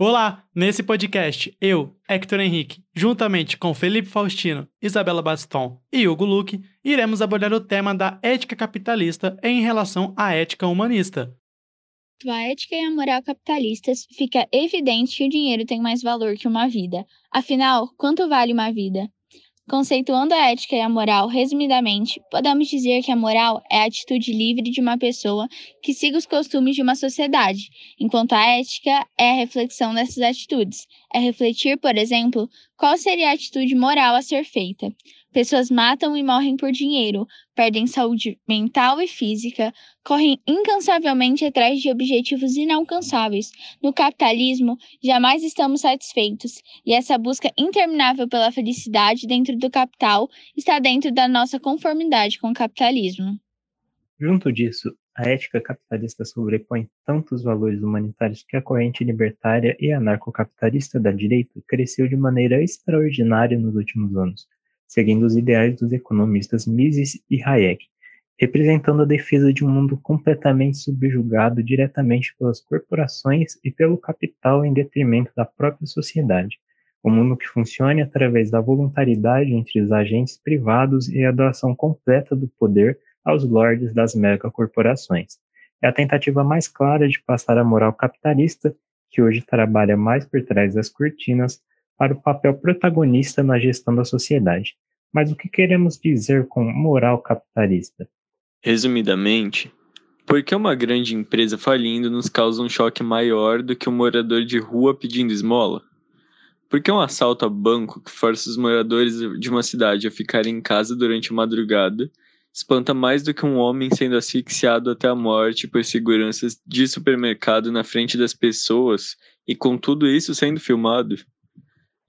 Olá! Nesse podcast, eu, Hector Henrique, juntamente com Felipe Faustino, Isabela Baston e Hugo Luque, iremos abordar o tema da ética capitalista em relação à ética humanista. A ética e a moral capitalistas, fica evidente que o dinheiro tem mais valor que uma vida. Afinal, quanto vale uma vida? Conceituando a ética e a moral resumidamente, podemos dizer que a moral é a atitude livre de uma pessoa que siga os costumes de uma sociedade, enquanto a ética é a reflexão dessas atitudes. É refletir, por exemplo, qual seria a atitude moral a ser feita. Pessoas matam e morrem por dinheiro, perdem saúde mental e física, correm incansavelmente atrás de objetivos inalcançáveis. No capitalismo, jamais estamos satisfeitos, e essa busca interminável pela felicidade dentro do capital está dentro da nossa conformidade com o capitalismo. Junto disso, a ética capitalista sobrepõe tantos valores humanitários que a corrente libertária e anarcocapitalista da direita cresceu de maneira extraordinária nos últimos anos seguindo os ideais dos economistas Mises e Hayek, representando a defesa de um mundo completamente subjugado diretamente pelas corporações e pelo capital em detrimento da própria sociedade. Um mundo que funcione através da voluntariedade entre os agentes privados e a doação completa do poder aos lords das megacorporações. É a tentativa mais clara de passar a moral capitalista, que hoje trabalha mais por trás das cortinas, para o papel protagonista na gestão da sociedade. Mas o que queremos dizer com moral capitalista? Resumidamente, por que uma grande empresa falindo nos causa um choque maior do que um morador de rua pedindo esmola? Por que um assalto a banco que força os moradores de uma cidade a ficarem em casa durante a madrugada espanta mais do que um homem sendo asfixiado até a morte por seguranças de supermercado na frente das pessoas e com tudo isso sendo filmado?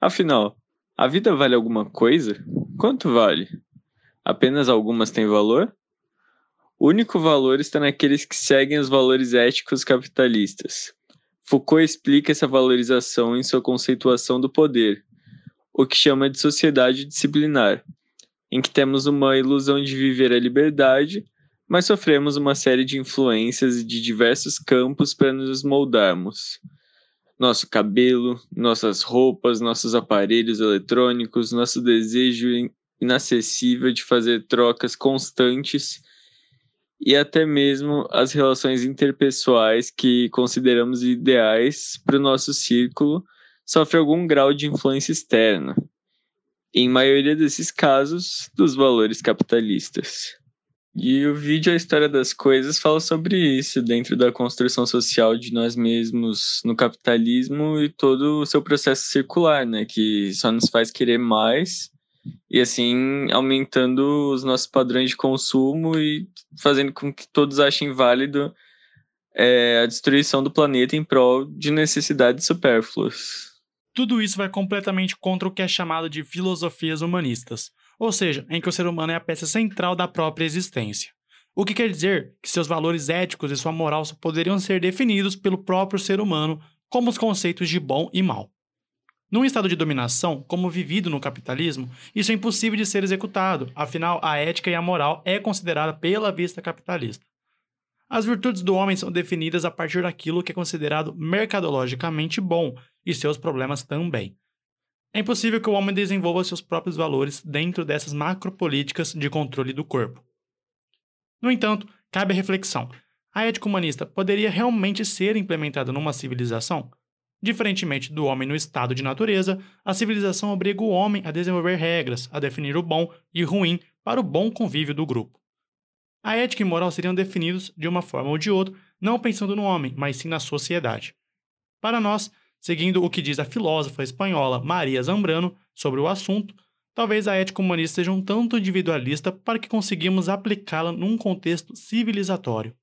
Afinal, a vida vale alguma coisa? Quanto vale? Apenas algumas têm valor? O único valor está naqueles que seguem os valores éticos capitalistas. Foucault explica essa valorização em sua conceituação do poder, o que chama de sociedade disciplinar, em que temos uma ilusão de viver a liberdade, mas sofremos uma série de influências de diversos campos para nos moldarmos nosso cabelo, nossas roupas, nossos aparelhos eletrônicos, nosso desejo inacessível de fazer trocas constantes e até mesmo as relações interpessoais que consideramos ideais para o nosso círculo sofre algum grau de influência externa. Em maioria desses casos, dos valores capitalistas. E o vídeo A História das Coisas fala sobre isso, dentro da construção social de nós mesmos no capitalismo e todo o seu processo circular, né? Que só nos faz querer mais e assim aumentando os nossos padrões de consumo e fazendo com que todos achem válido é, a destruição do planeta em prol de necessidades supérfluas. Tudo isso vai completamente contra o que é chamado de filosofias humanistas ou seja, em que o ser humano é a peça central da própria existência. O que quer dizer que seus valores éticos e sua moral só poderiam ser definidos pelo próprio ser humano, como os conceitos de bom e mal. Num estado de dominação, como vivido no capitalismo, isso é impossível de ser executado, afinal, a ética e a moral é considerada pela vista capitalista. As virtudes do homem são definidas a partir daquilo que é considerado mercadologicamente bom, e seus problemas também. É impossível que o homem desenvolva seus próprios valores dentro dessas macropolíticas de controle do corpo. No entanto, cabe a reflexão: a ética humanista poderia realmente ser implementada numa civilização? Diferentemente do homem no estado de natureza, a civilização obriga o homem a desenvolver regras, a definir o bom e o ruim para o bom convívio do grupo. A ética e moral seriam definidos de uma forma ou de outra, não pensando no homem, mas sim na sociedade. Para nós, Seguindo o que diz a filósofa espanhola Maria Zambrano sobre o assunto, talvez a ética humanista seja um tanto individualista para que conseguimos aplicá-la num contexto civilizatório.